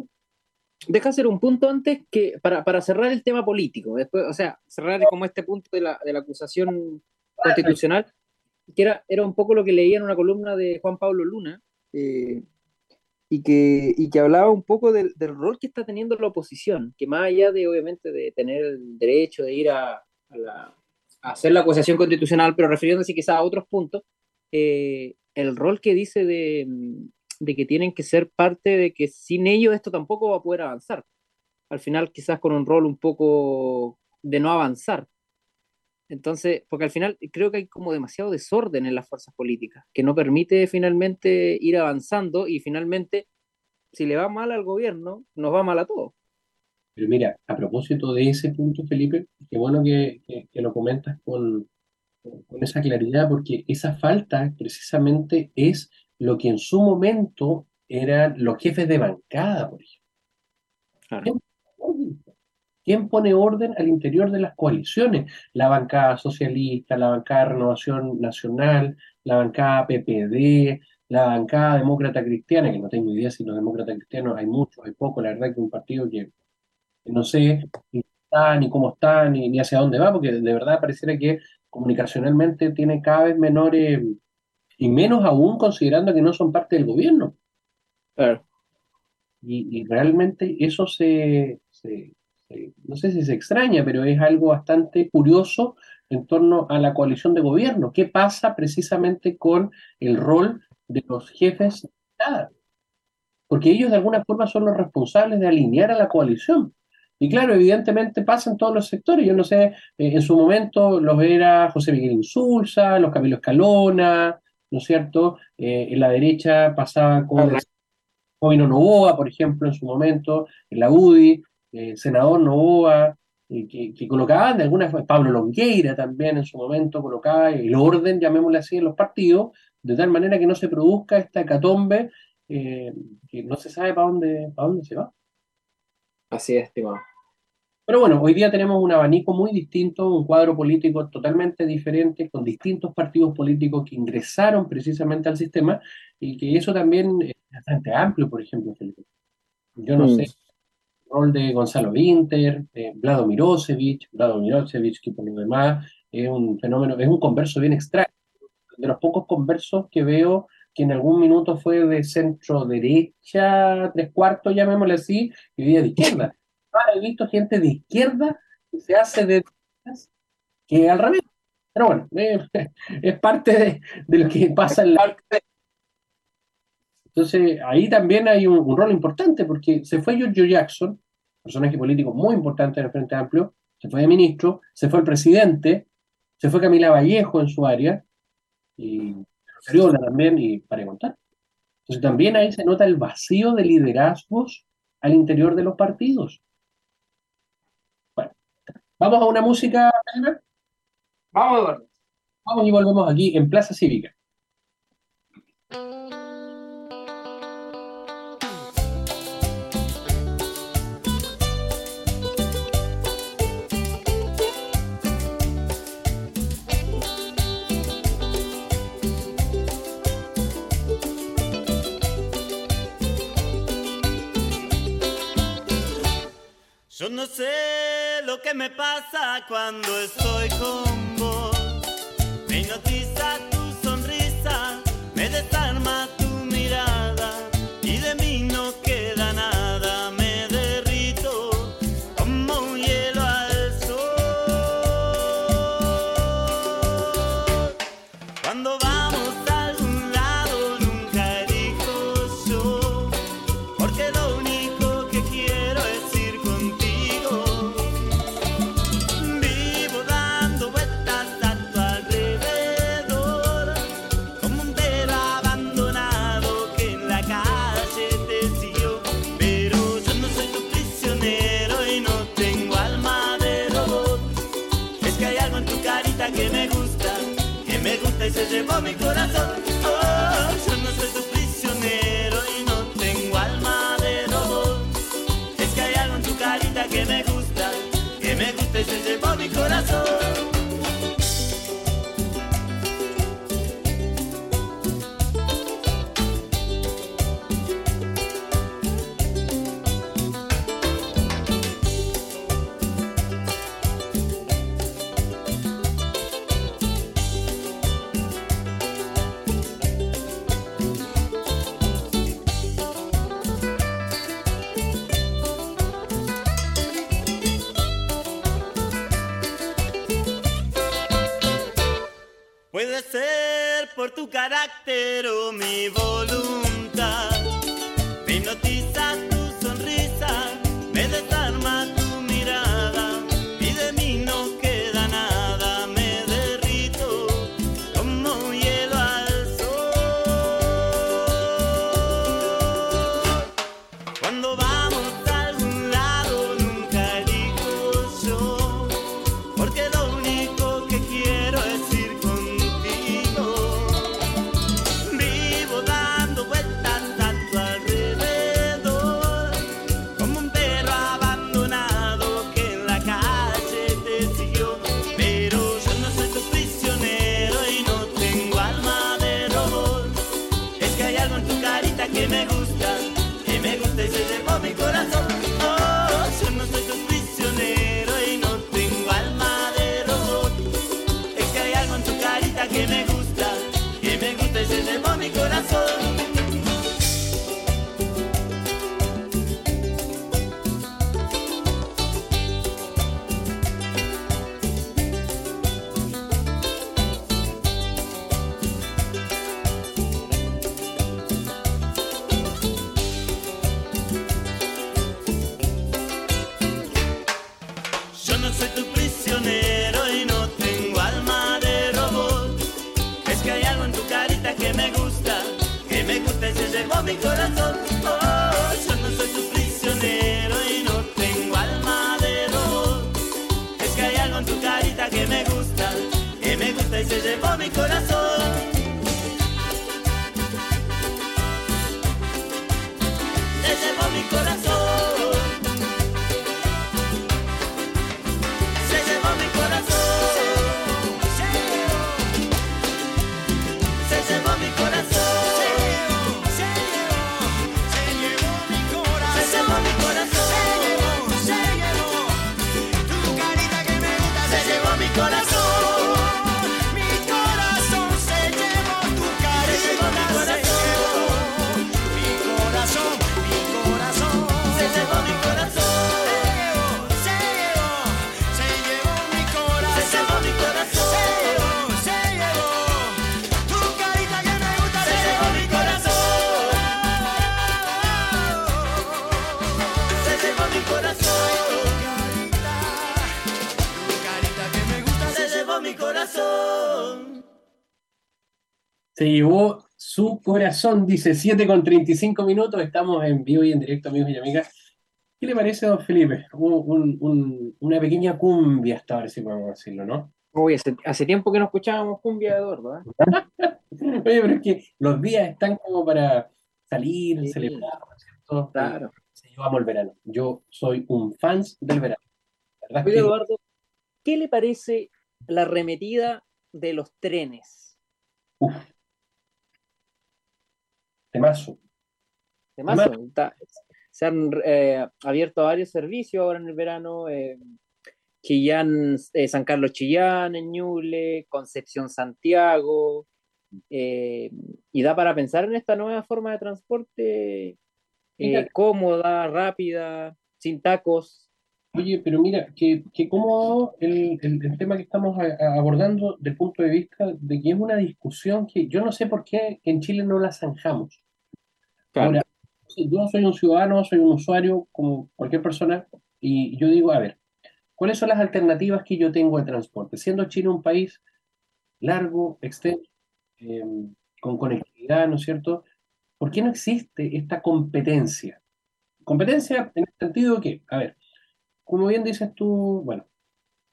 deja hacer un punto antes que para, para, cerrar el tema político, después, o sea, cerrar como este punto de la, de la acusación constitucional, que era, era un poco lo que leía en una columna de Juan Pablo Luna, eh, y, que, y que hablaba un poco del, rol que está teniendo la oposición, que más allá de, obviamente, de tener el derecho de ir a, a, la, hacer la acusación constitucional, pero refiriéndose quizás a otros puntos, eh, el rol que dice de, de que tienen que ser parte de que sin ellos esto tampoco va a poder avanzar. Al final quizás con un rol un poco de no avanzar. Entonces, porque al final creo que hay como demasiado desorden en las fuerzas políticas, que no permite finalmente ir avanzando y finalmente, si le va mal al gobierno, nos va mal a todos. Pero mira, a propósito de ese punto, Felipe, qué bueno que, que, que lo comentas con, con esa claridad, porque esa falta precisamente es lo que en su momento eran los jefes de bancada, por ejemplo. Claro. ¿Quién pone orden al interior de las coaliciones? La bancada socialista, la bancada Renovación Nacional, la bancada PPD, la bancada demócrata cristiana, que no tengo idea si los demócratas cristianos hay muchos, hay pocos, la verdad que un partido que, que no sé ni está, ni cómo está, ni, ni, hacia dónde va, porque de verdad pareciera que comunicacionalmente tiene cada vez menores, y menos aún considerando que no son parte del gobierno. Claro. Y, y realmente eso se, se eh, no sé si se extraña, pero es algo bastante curioso en torno a la coalición de gobierno. ¿Qué pasa precisamente con el rol de los jefes de Estado? Porque ellos de alguna forma son los responsables de alinear a la coalición. Y claro, evidentemente pasa en todos los sectores. Yo no sé, eh, en su momento los era José Miguel Insulza, los Camilo Escalona, ¿no es cierto? Eh, en la derecha pasaba con Jovino Novoa, por ejemplo, en su momento, en la UDI, eh, senador Novoa, eh, que, que, colocaban de alguna forma, Pablo Longueira también en su momento colocaba el orden, llamémosle así, en los partidos, de tal manera que no se produzca esta hecatombe eh, que no se sabe para dónde, para dónde se va. Así es, estimado. Pero bueno, hoy día tenemos un abanico muy distinto, un cuadro político totalmente diferente, con distintos partidos políticos que ingresaron precisamente al sistema y que eso también es bastante amplio, por ejemplo, Felipe. Yo no mm. sé rol de Gonzalo Winter, de Vlado Mirosevich, Vlado Mirosevich, que por lo demás es un fenómeno, es un converso bien extraño, de los pocos conversos que veo que en algún minuto fue de centro derecha, tres cuartos, llamémosle así, y de izquierda. Ahora he visto gente de izquierda que se hace de que al revés. Pero bueno, eh, es parte de, de, lo que pasa en la... Entonces, ahí también hay un, un rol importante, porque se fue George Jackson, personaje político muy importante en el Frente Amplio, se fue de ministro, se fue el presidente, se fue Camila Vallejo en su área, y Seriola también, y para contar. Entonces también ahí se nota el vacío de liderazgos al interior de los partidos. Bueno, vamos a una música. Vamos, Vamos y volvemos aquí en Plaza Cívica. Yo no sé lo que me pasa cuando estoy con vos. Me hipnotiza ser por Se llevó su corazón, dice 7 con 35 minutos. Estamos en vivo y en directo, amigos y amigas. ¿Qué le parece, don Felipe? Un- un- un- una pequeña cumbia hasta ahora, si podemos decirlo, ¿no? Uy, hace, hace tiempo que no escuchábamos cumbia, Eduardo, ¿eh? Oye, pero es que los días están como para salir, Sí. celebrar, ¿no es cierto? Claro. Sí, Yo amo el verano. Yo soy un fan del verano. La Oye, que- Eduardo, ¿qué le parece la arremetida de los trenes? uf. Temazo. Además, está- se han eh, abierto varios servicios ahora en el verano. eh, Chillán, eh, San Carlos Chillán, en Ñuble, Concepción Santiago. eh, y da para pensar en esta nueva forma de transporte eh, cómoda, rápida, sin tacos. Oye, pero mira, que, que cómodo el, el- el tema que estamos a- a- abordando desde el punto de vista de que es una discusión que yo no sé por qué en Chile no la zanjamos. Ahora, yo soy un ciudadano, soy un usuario como cualquier persona, y yo digo, a ver, ¿cuáles son las alternativas que yo tengo de transporte? Siendo Chile un país largo, extenso, eh, con conectividad, ¿no es cierto? ¿Por qué no existe esta competencia? Competencia en el sentido que, a ver, como bien dices tú, bueno,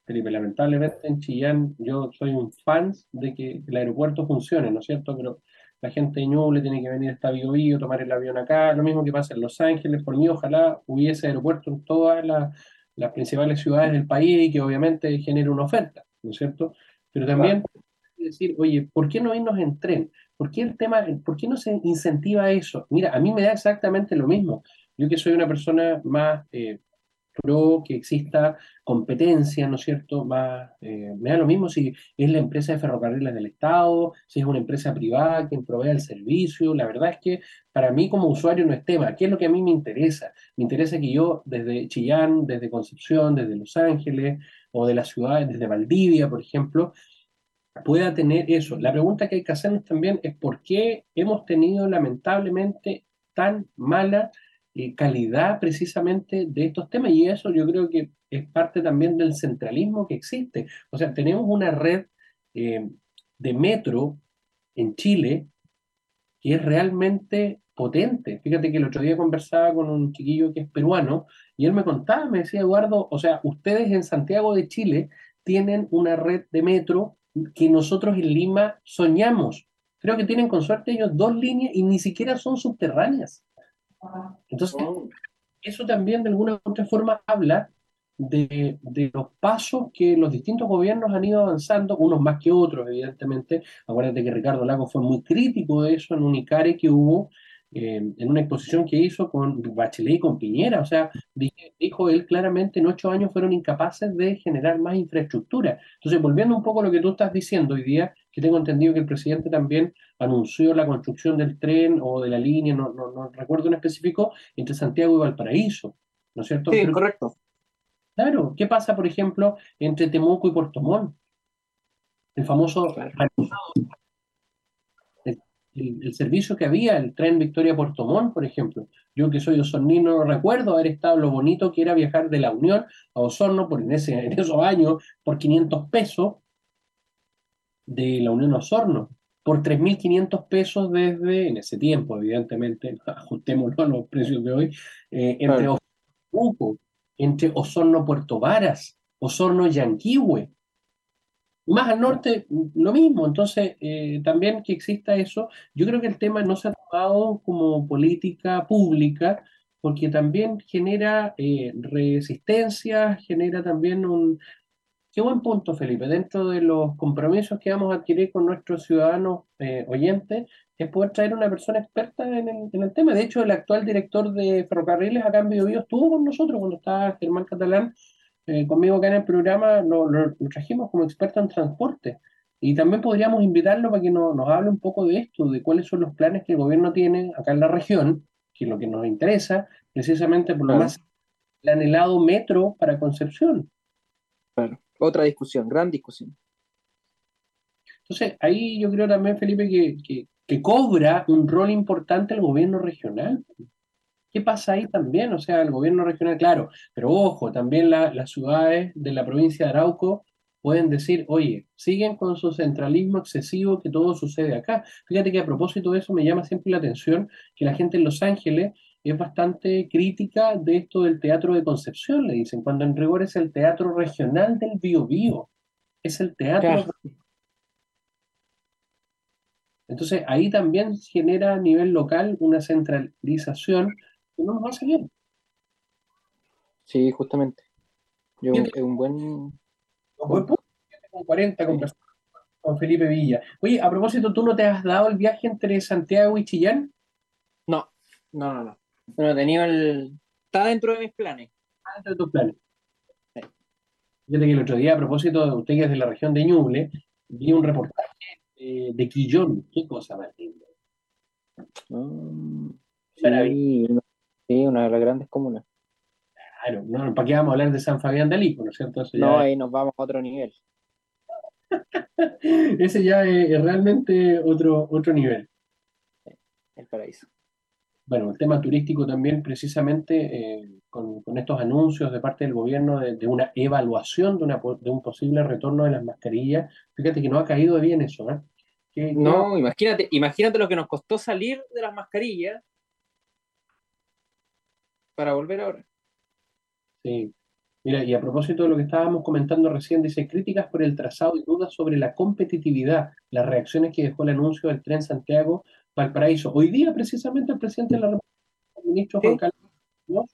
Felipe, lamentablemente en Chillán yo soy un fan de que el aeropuerto funcione, ¿no es cierto? Pero la gente de Ñuble tiene que venir hasta Bio Bio, tomar el avión acá, lo mismo que pasa en Los Ángeles, por mí ojalá hubiese aeropuerto en todas las, las principales ciudades del país y que obviamente genere una oferta, ¿no es cierto? Pero también decir, oye, ¿por qué no irnos en tren? ¿Por qué el tema, por qué no se incentiva eso? Mira, a mí me da exactamente lo mismo. Yo que soy una persona más eh, pro que exista competencia, ¿no es cierto? Más, eh, me da lo mismo si es la empresa de ferrocarriles del Estado, si es una empresa privada quien provee el servicio. La verdad es que para mí como usuario no es tema. ¿Qué es lo que a mí me interesa? Me interesa que yo desde Chillán, desde Concepción, desde Los Ángeles o de las ciudades, desde Valdivia, por ejemplo, pueda tener eso. La pregunta que hay que hacernos también es por qué hemos tenido lamentablemente tan mala eh, calidad precisamente de estos temas y eso yo creo que es parte también del centralismo que existe. O sea, tenemos una red eh, de metro en Chile que es realmente potente. Fíjate que el otro día conversaba con un chiquillo que es peruano y él me contaba, me decía, Eduardo, o sea, ustedes en Santiago de Chile tienen una red de metro que nosotros en Lima soñamos. Creo que tienen con suerte ellos dos líneas y ni siquiera son subterráneas. Entonces, eso también de alguna u otra forma habla de, de los pasos que los distintos gobiernos han ido avanzando, unos más que otros, evidentemente. Acuérdate que Ricardo Lago fue muy crítico de eso en un ICARE que hubo eh, en una exposición que hizo con Bachelet y con Piñera. O sea, dijo él claramente, en ocho años fueron incapaces de generar más infraestructura. Entonces, volviendo un poco a lo que tú estás diciendo hoy día, que tengo entendido que el presidente también anunció la construcción del tren o de la línea, no, no, no recuerdo en específico, entre Santiago y Valparaíso, ¿no es cierto? Sí, Pero- correcto. Claro, ¿qué pasa, por ejemplo, entre Temuco y Puerto Montt? El famoso el, servicio que había, el tren Victoria-Puerto Montt, por ejemplo. Yo que soy osornino recuerdo haber estado lo bonito que era viajar de la Unión a Osorno por en, ese, en esos años por 500 pesos de la Unión Osorno, por 3.500 pesos desde, en ese tiempo, evidentemente, ajustémoslo a los precios de hoy, eh, entre Claro. Temuco, entre Osorno Puerto Varas, Osorno Yanquihue. Más al norte, lo mismo. Entonces, eh, también que exista eso, yo creo que el tema no se ha tomado como política pública, porque también genera eh, resistencia, genera también un... Qué buen punto, Felipe. Dentro de los compromisos que vamos a adquirir con nuestros ciudadanos eh, oyentes, es poder traer una persona experta en el, en el tema. De hecho, el actual director de ferrocarriles acá en Biobío estuvo con nosotros cuando estaba Germán Catalán eh, conmigo acá en el programa, lo, lo- lo trajimos como experto en transporte. Y también podríamos invitarlo para que no- nos hable un poco de esto, de cuáles son los planes que el gobierno tiene acá en la región, que es lo que nos interesa, precisamente por lo Claro. más el anhelado metro para Concepción. Claro. Otra discusión, gran discusión. Entonces, ahí yo creo también, Felipe, que, que, cobra un rol importante el gobierno regional. ¿Qué pasa ahí también? O sea, el gobierno regional, claro, pero ojo, también la- las ciudades de la provincia de Arauco pueden decir, oye, siguen con su centralismo excesivo que todo sucede acá. Fíjate que a propósito de eso me llama siempre la atención que la gente en Los Ángeles es bastante crítica de esto del teatro de Concepción, le dicen, cuando en rigor es el teatro regional del Biobío, es el teatro Claro. Entonces ahí también genera a nivel local una centralización que no nos hace bien. Sí, justamente. Yo, es un buen. Un buen punto. Con 40 conversando con Felipe Villa. Oye, a propósito, ¿tú no te has dado el viaje entre Santiago y Chillán? No, no, no, no. He tenido el. Está dentro de mis planes. Ah, Entre tus planes. Sí. Fíjate que el otro día, a propósito de usted que es de la región de Ñuble, vi un reportaje eh, de Quillón. Qué cosa más linda. Mm, sí, una- sí, una de las grandes comunas. Claro, no, ¿para qué vamos a hablar de San Fabián de Alico, no es cierto? Eso No, ahí nos vamos a otro nivel. ese ya es, es realmente otro, otro nivel. El paraíso. Bueno, el tema turístico también, precisamente eh, con, con estos anuncios de parte del gobierno de, de una evaluación de, una, de un posible retorno de las mascarillas, fíjate que no ha caído bien eso, ¿eh? Que- que- No, imagínate, imagínate lo que nos costó salir de las mascarillas para volver ahora. sí. Mira, y a propósito de lo que estábamos comentando recién, dice críticas por el trazado y dudas sobre la competitividad, las reacciones que dejó el anuncio del tren Santiago-Valparaíso. Hoy día, precisamente, el presidente de la República, el ministro Juan. Carlos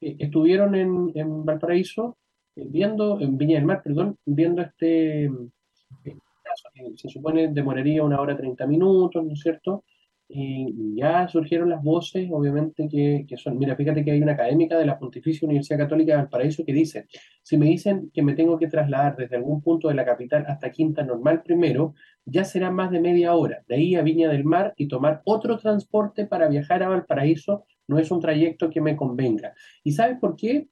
eh, estuvieron en, en Valparaíso eh, viendo, en Viña del Mar, perdón, viendo este, este caso que se supone demoraría una hora 30 minutos, ¿no es cierto? Y ya surgieron las voces, obviamente, que, que son, mira, fíjate que hay una académica de la Pontificia Universidad Católica de Valparaíso que dice, si me dicen que me tengo que trasladar desde algún punto de la capital hasta Quinta Normal primero, ya será más de media hora, de ahí a Viña del Mar y tomar otro transporte para viajar a Valparaíso no es un trayecto que me convenga. ¿Y sabes por qué?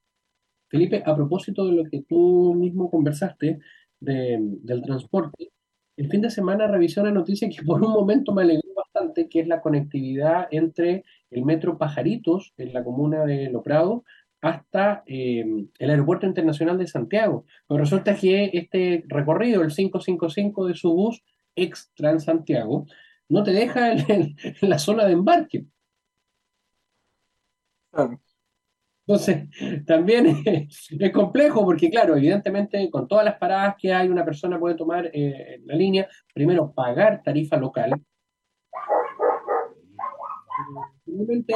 Felipe, a propósito de lo que tú mismo conversaste de- del transporte, el fin de semana revisé una noticia que por un momento me alegró bastante, que es la conectividad entre el metro Pajaritos, en la comuna de Lo Prado, hasta eh, el Aeropuerto Internacional de Santiago. Pero resulta que este recorrido, el 555 de su bus, ex Transantiago, no te deja en, en- en la zona de embarque. Claro. Entonces, también es, es complejo porque, claro, evidentemente con todas las paradas que hay, una persona puede tomar eh, la línea, primero pagar tarifa local. Finalmente,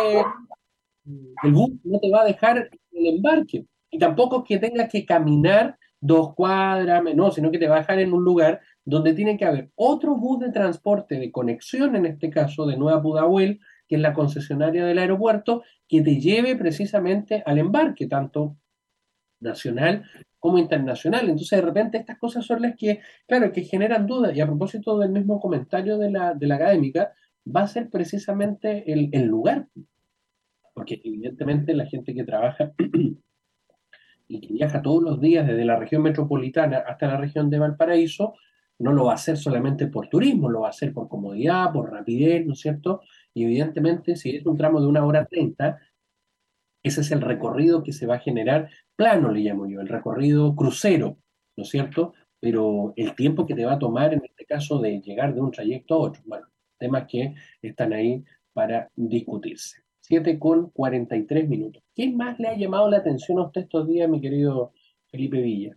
el bus no te va a dejar el embarque. Y tampoco es que tengas que caminar dos cuadras, no, sino que te va a dejar en un lugar donde tiene que haber otro bus de transporte de conexión, en este caso de Nueva Pudahuel, que es la concesionaria del aeropuerto, que te lleve precisamente al embarque, tanto nacional como internacional. Entonces, de repente, estas cosas son las que, claro, que generan dudas. Y a propósito del mismo comentario de la, de la académica, va a ser precisamente el, el lugar. Porque evidentemente la gente que trabaja y que viaja todos los días desde la región metropolitana hasta la región de Valparaíso, no lo va a hacer solamente por turismo, lo va a hacer por comodidad, por rapidez, ¿no es cierto? Y evidentemente, si es un tramo de una hora treinta, ese es el recorrido que se va a generar, plano le llamo yo, el recorrido crucero, ¿no es cierto? Pero el tiempo que te va a tomar en este caso de llegar de un trayecto a otro, bueno, temas que están ahí para discutirse. 7 con 43 minutos. ¿Qué más le ha llamado la atención a usted estos días, mi querido Felipe Villa?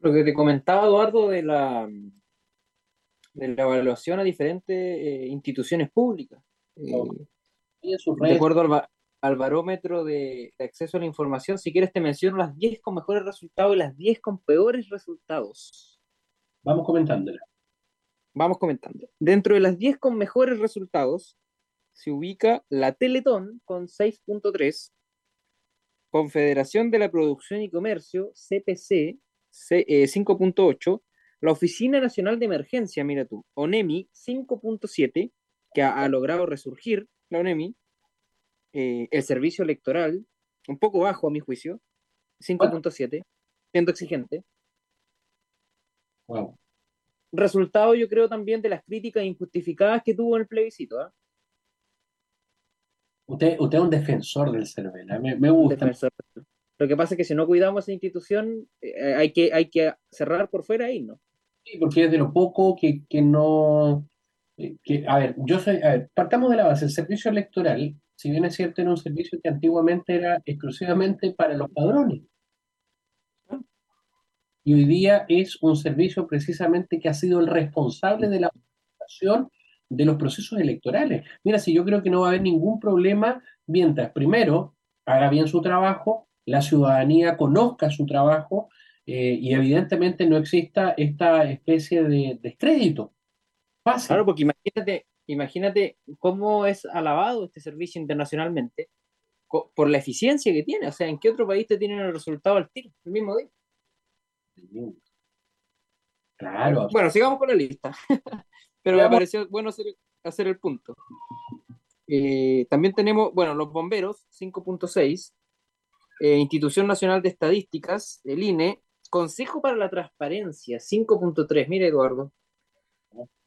Lo que te comentaba, Eduardo, de la, de la evaluación a diferentes eh, instituciones públicas. Eh, sus de acuerdo al, al barómetro de, de acceso a la información, si quieres te menciono las 10 con mejores resultados y las 10 con peores resultados. vamos comentándola. Vamos comentando. Dentro de las 10 con mejores resultados, se ubica la Teletón con 6.3, Confederación de la Producción y Comercio, CPC, 5.8, la Oficina Nacional de Emergencia, mira tú, ONEMI, 5.7, que ha, ha logrado resurgir, la ONEMI, eh, el Servicio Electoral, un poco bajo a mi juicio, 5.7, siendo exigente. Wow. Resultado, yo creo, también de las críticas injustificadas que tuvo en el plebiscito. ¿ah? Usted, usted es un defensor del CERVEL, ¿eh? me, me gusta. defensor. Lo que pasa es que si no cuidamos esa institución, eh, hay, que, hay que cerrar por fuera ahí, ¿no? Sí, porque es de lo poco que, que no... eh, Que, a ver, yo soy... A ver, partamos de la base. El servicio electoral, si bien es cierto, era un servicio que antiguamente era exclusivamente para los padrones. Y hoy día es un servicio precisamente que ha sido el responsable de la organización de los procesos electorales. Mira, si yo creo que no va a haber ningún problema mientras, primero, haga bien su trabajo, la ciudadanía conozca su trabajo eh, y evidentemente no exista esta especie de descrédito. Fácil. Claro, porque imagínate, imagínate cómo es alabado este servicio internacionalmente por la eficiencia que tiene. O sea, ¿en qué otro país te tienen el resultado al tiro, el mismo día? Claro, Bueno, sigamos con la lista. Pero me pareció bueno hacer, hacer el punto. Eh, también tenemos, bueno, los bomberos, 5.6, eh, Institución Nacional de Estadísticas, el INE, Consejo para la Transparencia, 5.3, mire Eduardo.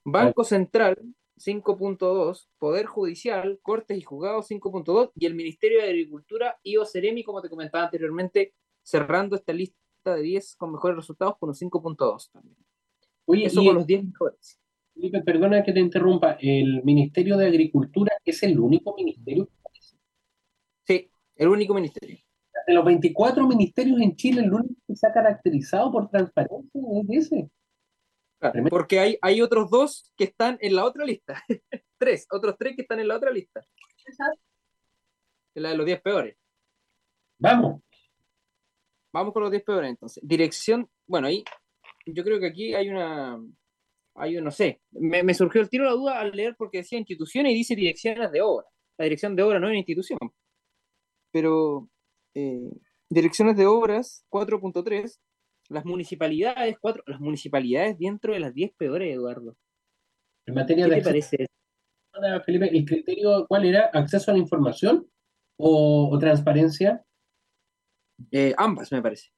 Banco Central, 5.2, Poder Judicial, Cortes y Juzgados, 5.2, y el Ministerio de Agricultura y Oceremi, como te comentaba anteriormente, cerrando esta lista de 10 con mejores resultados con un 5.2 también. Oye, Eso y, con los 10 mejores. Felipe, perdona que te interrumpa, ¿el Ministerio de Agricultura es el único ministerio? Sí, el único ministerio. De los 24 ministerios en Chile, el único que se ha caracterizado por transparencia es ese. Claro, porque hay, hay otros dos que están en la otra lista. tres, otros tres que están en la otra lista. En la de los 10 peores. Vamos, Vamos con los 10 peores entonces. Dirección, bueno, ahí yo creo que aquí hay una, hay un, no sé, me, me surgió el tiro la duda al leer porque decía instituciones y dice direcciones de obra. La dirección de obra no es una institución. Pero eh, direcciones de obras, 4.3, las municipalidades, 4, las municipalidades dentro de las 10 peores, Eduardo. en materia ¿Qué de te acceso, parece? Felipe, ¿el criterio cuál era? ¿Acceso a la información o, o transparencia? Eh, ambas, me parece.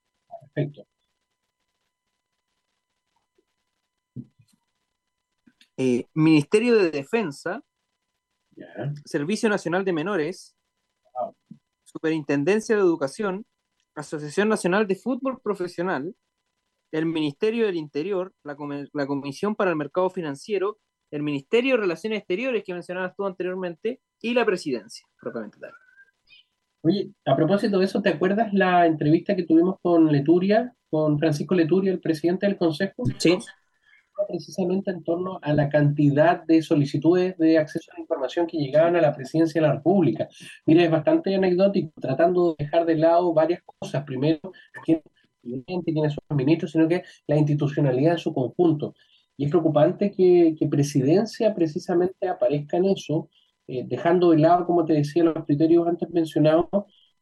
Perfecto. eh, Ministerio de Defensa. Servicio Nacional de Menores. Superintendencia de Educación, Asociación Nacional de Fútbol Profesional, el Ministerio del Interior, la, Comisión para el Mercado Financiero, el Ministerio de Relaciones Exteriores que mencionabas tú anteriormente y la Presidencia, propiamente tal. Oye, a propósito de eso, ¿te acuerdas la entrevista que tuvimos con Leturia, con Francisco Leturia, el presidente del Consejo? Sí, precisamente en torno a la cantidad de solicitudes de acceso a la información que llegaban a la presidencia de la República. Mira, es bastante anecdótico, tratando de dejar de lado varias cosas. Primero, quién quiénes son los ministros, sino que la institucionalidad en su conjunto. Y es preocupante que, que presidencia precisamente aparezca en eso, eh, dejando de lado, como te decía, los criterios antes mencionados,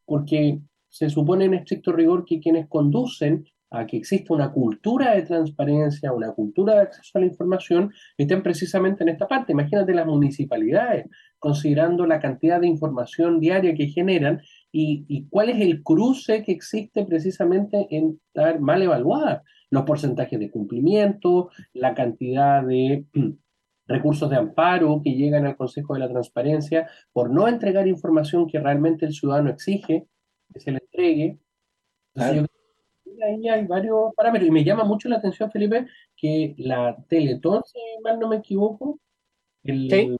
porque se supone en estricto rigor que quienes conducen a que exista una cultura de transparencia, una cultura de acceso a la información, estén precisamente en esta parte. Imagínate las municipalidades, considerando la cantidad de información diaria que generan y, y cuál es el cruce que existe precisamente en estar mal evaluadas. Los porcentajes de cumplimiento, la cantidad de recursos de amparo que llegan al Consejo de la Transparencia por no entregar información que realmente el ciudadano exige que se le entregue. Entonces, yo ahí hay varios parámetros. Y me llama mucho la atención, Felipe, que la Teletón, si mal no me equivoco, el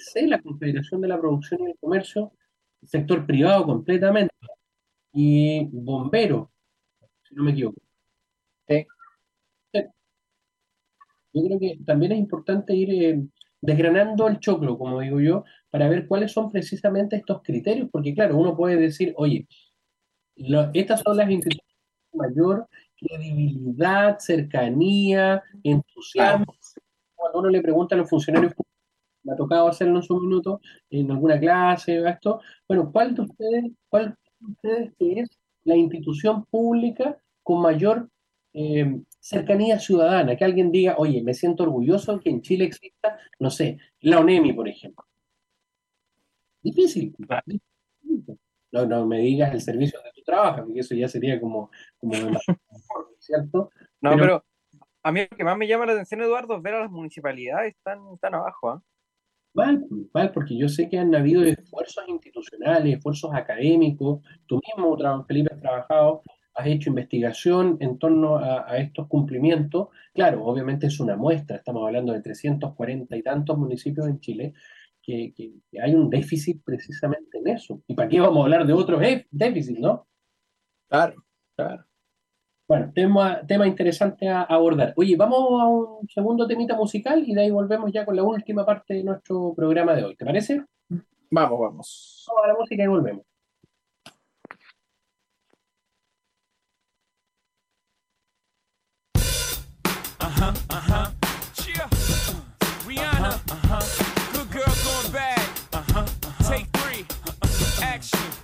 Sí. La Confederación de la Producción y el Comercio, sector privado completamente, y bomberos, si no me equivoco. Sí. Yo creo que también es importante ir eh, desgranando el choclo, como digo yo, para ver cuáles son precisamente estos criterios, porque claro, uno puede decir, oye, lo- estas son las instituciones mayor credibilidad, cercanía, entusiasmo. Cuando uno le pregunta a los funcionarios me ha tocado hacerlo en su minuto, en alguna clase, o esto, bueno, ¿cuál de ustedes, cuál de ustedes es la institución pública con mayor eh, cercanía ciudadana? Que alguien diga, oye, me siento orgulloso que en Chile exista, no sé, la ONEMI, por ejemplo. Difícil. No, no me digas el servicio donde trabajas, porque eso ya sería como, como demasiado, ¿cierto? No, Pero- pero, a mí lo que más me llama la atención, Eduardo, es ver a las municipalidades tan, tan abajo. ¿ah? Mal, mal, porque yo sé que han habido esfuerzos institucionales, esfuerzos académicos. Tú mismo, Felipe, has trabajado, has hecho investigación en torno a, a estos cumplimientos. Claro, obviamente es una muestra, estamos hablando de 340 y tantos municipios en Chile, que, que- que hay un déficit precisamente en eso. ¿Y para qué vamos a hablar de otros dé- déficits, no? Claro, claro. Bueno, tema, tema interesante a abordar. Oye, vamos a un segundo temita musical y de ahí volvemos ya con la última parte de nuestro programa de hoy. ¿Te parece? Vamos, vamos. Vamos a la música y volvemos. Uh-huh. Cheer. Rihanna. Good girl going bad. Uh-huh. Take three. Action.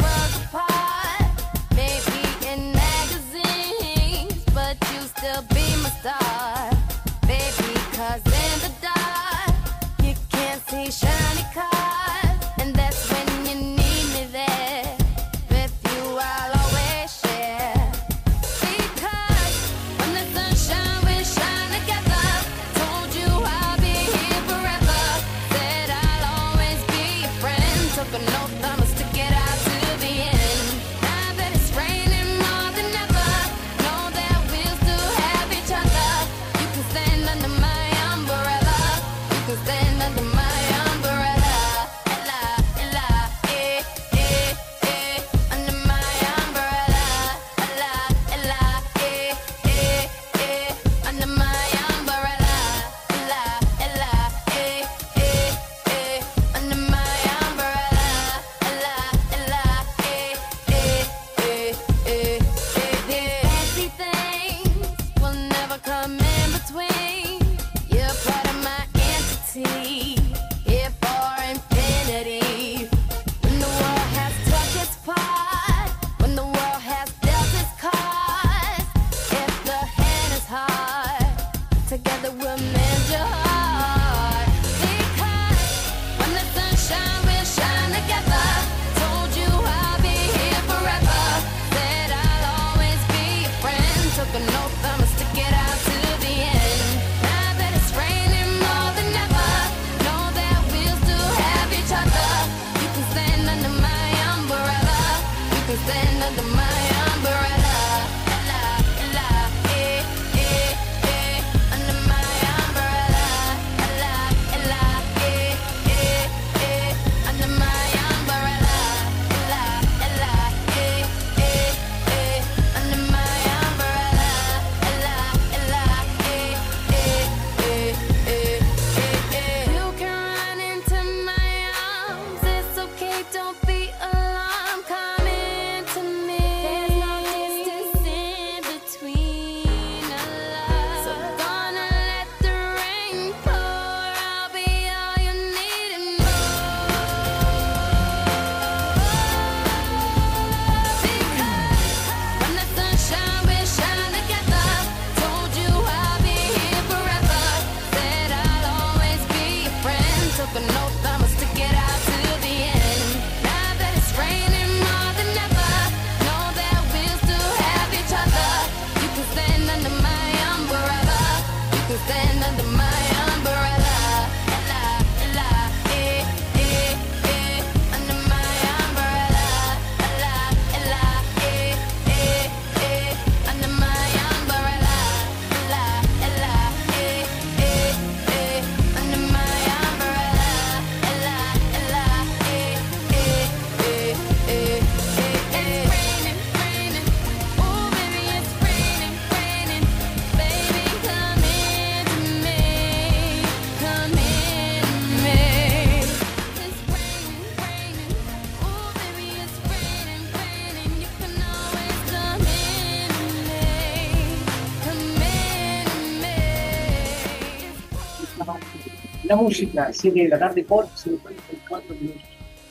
La música, 7 de la tarde por 54 minutos.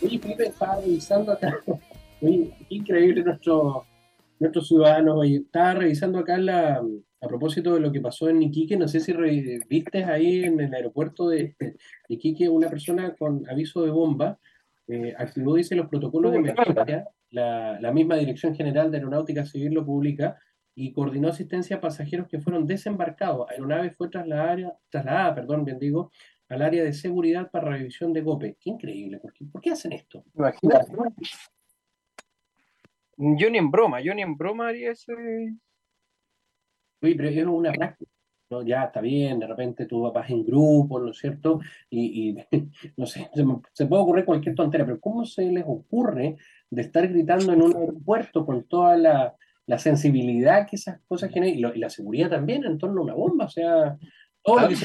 Oye, Felipe, estaba revisando acá. Oye, qué increíble nuestro, nuestros ciudadanos. Oye, estaba revisando acá la, a propósito de lo que pasó en Iquique. No sé si re- viste ahí en el aeropuerto de, de Iquique una persona con aviso de bomba. eh, activó, dice, los protocolos de emergencia. La, la misma Dirección General de Aeronáutica Civil lo publica y coordinó asistencia a pasajeros que fueron desembarcados. Aeronave fue trasladada, trasladada, perdón, bien digo, al área de seguridad para revisión de golpe. Qué increíble, ¿por qué, por qué hacen esto? Imagínate. Yo ni en broma, yo ni en broma haría ese. Oye, pero es una práctica, ¿no? Ya está bien, de repente tú vas en grupo, ¿no es cierto? Y, y, no sé, se, me- se puede ocurrir cualquier tontera, pero ¿cómo se les ocurre de estar gritando en un aeropuerto con toda la, la sensibilidad que esas cosas generan y, y la seguridad también en torno a una bomba? O sea, todo lo que se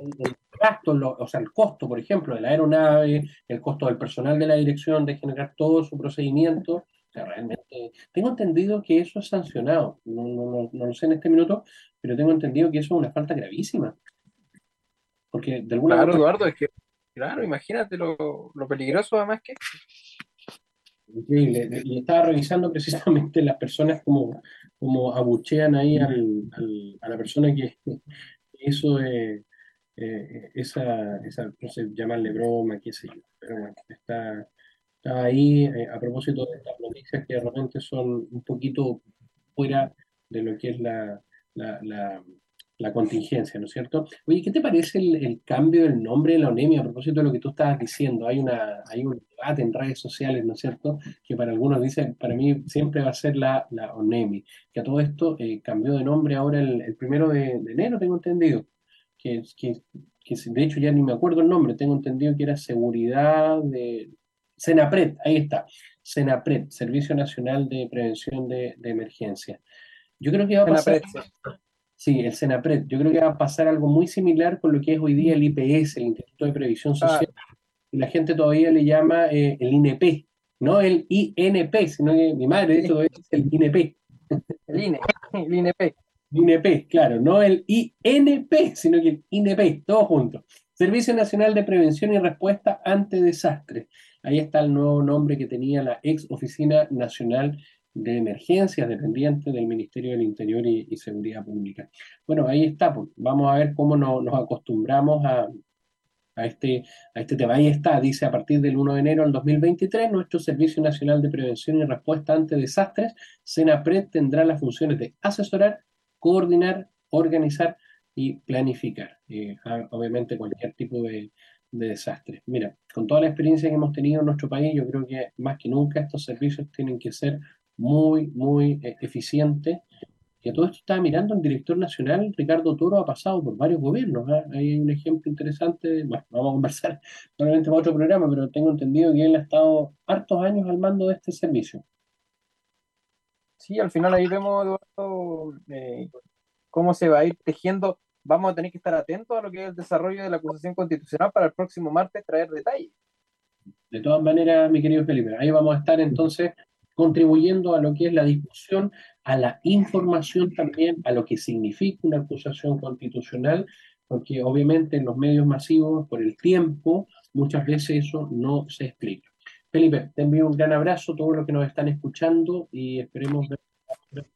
el, el gasto, lo- o sea, el costo, por ejemplo, de la aeronave, el costo del personal de la dirección de generar todo su procedimiento. O sea, realmente, tengo entendido que eso es sancionado. No, no, no, no lo sé en este minuto, pero tengo entendido que eso es una falta gravísima. Porque de alguna Claro, manera Eduardo, es que, claro, imagínate lo, lo peligroso además que increíble. Y estaba revisando precisamente las personas como, como abuchean ahí al, al- a la persona que hizo eh, eh, esa, esa, no sé, llamarle broma, qué sé yo. Pero bueno, está, está ahí eh, a propósito de estas noticias que de repente son un poquito fuera de lo que es la, la contingencia, ¿no es cierto? Oye, ¿qué te parece el, el cambio del nombre de la ONEMI a propósito de lo que tú estabas diciendo? Hay una, hay un debate en redes sociales, ¿no es cierto? Que para algunos dicen, para mí siempre va a ser la, la ONEMI, que a todo esto eh, cambió de nombre ahora el, el primero de, de enero, tengo entendido, que, que, que de hecho ya ni me acuerdo el nombre, tengo entendido que era Seguridad de... Senapred, ahí está, Senapred, Servicio Nacional de Prevención de, de Emergencias. Yo creo que va a pasar... Sí, el Senapred. Yo creo que va a pasar algo muy similar con lo que es hoy día el IPS, el Instituto de Previsión Social. Y la gente todavía le llama eh, el INP, no el INP, sino que mi madre de hecho todavía dice el INP. El INE, el INP. INP, claro, no el INP, sino que el INP, todo junto. Servicio Nacional de Prevención y Respuesta ante Desastres. Ahí está el nuevo nombre que tenía la ex Oficina Nacional de Emergencias, dependiente del Ministerio del Interior y, Seguridad Pública. Bueno, ahí está, pues. Vamos a ver cómo no- nos acostumbramos a, este, este tema. Ahí está, dice, a partir del 1 de enero del 2023, nuestro Servicio Nacional de Prevención y Respuesta ante Desastres, SENAPRED, tendrá las funciones de asesorar, coordinar, organizar y planificar. Eh, obviamente cualquier tipo de, de desastres. Mira, con toda la experiencia que hemos tenido en nuestro país, yo creo que más que nunca estos servicios tienen que ser muy, muy eh, eficientes. Y a todo esto estaba mirando el director nacional, Ricardo Toro, ha pasado por varios gobiernos. ¿ah? Hay un ejemplo interesante, bueno, vamos a conversar probablemente para otro programa, pero tengo entendido que él ha estado hartos años al mando de este servicio. Sí, al final ahí vemos, Eduardo, eh, cómo se va a ir tejiendo. Vamos a tener que estar atentos a lo que es el desarrollo de la acusación constitucional para el próximo martes traer detalles. De todas maneras, mi querido Felipe, ahí vamos a estar entonces contribuyendo a lo que es la discusión, a la información también, a lo que significa una acusación constitucional, porque obviamente en los medios masivos, por el tiempo, muchas veces eso no se explica. Felipe, te envío un gran abrazo a todos los que nos están escuchando y esperemos ver.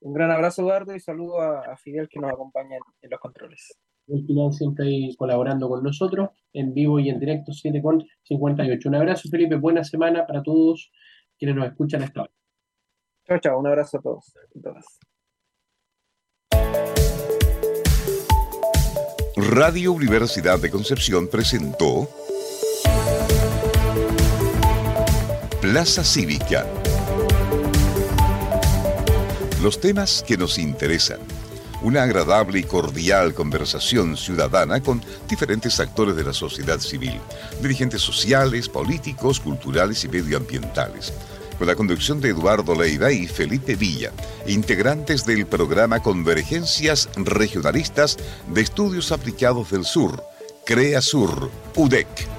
Un gran abrazo, Eduardo, y saludo a, Fidel que nos acompaña en los controles. El final siempre ahí colaborando con nosotros, en vivo y en directo, 7 con 58. Un abrazo, Felipe, buena semana para todos quienes nos escuchan esta hora. Chao, chao, un abrazo a todos y todas. Radio Universidad de Concepción presentó Plaza Cívica. Los temas que nos interesan. Una agradable y cordial conversación ciudadana con diferentes actores de la sociedad civil, dirigentes sociales, políticos, culturales y medioambientales. Con la conducción de Eduardo Leiva y Felipe Villa, integrantes del programa Convergencias Regionalistas de Estudios Aplicados del Sur, CREA Sur, UDEC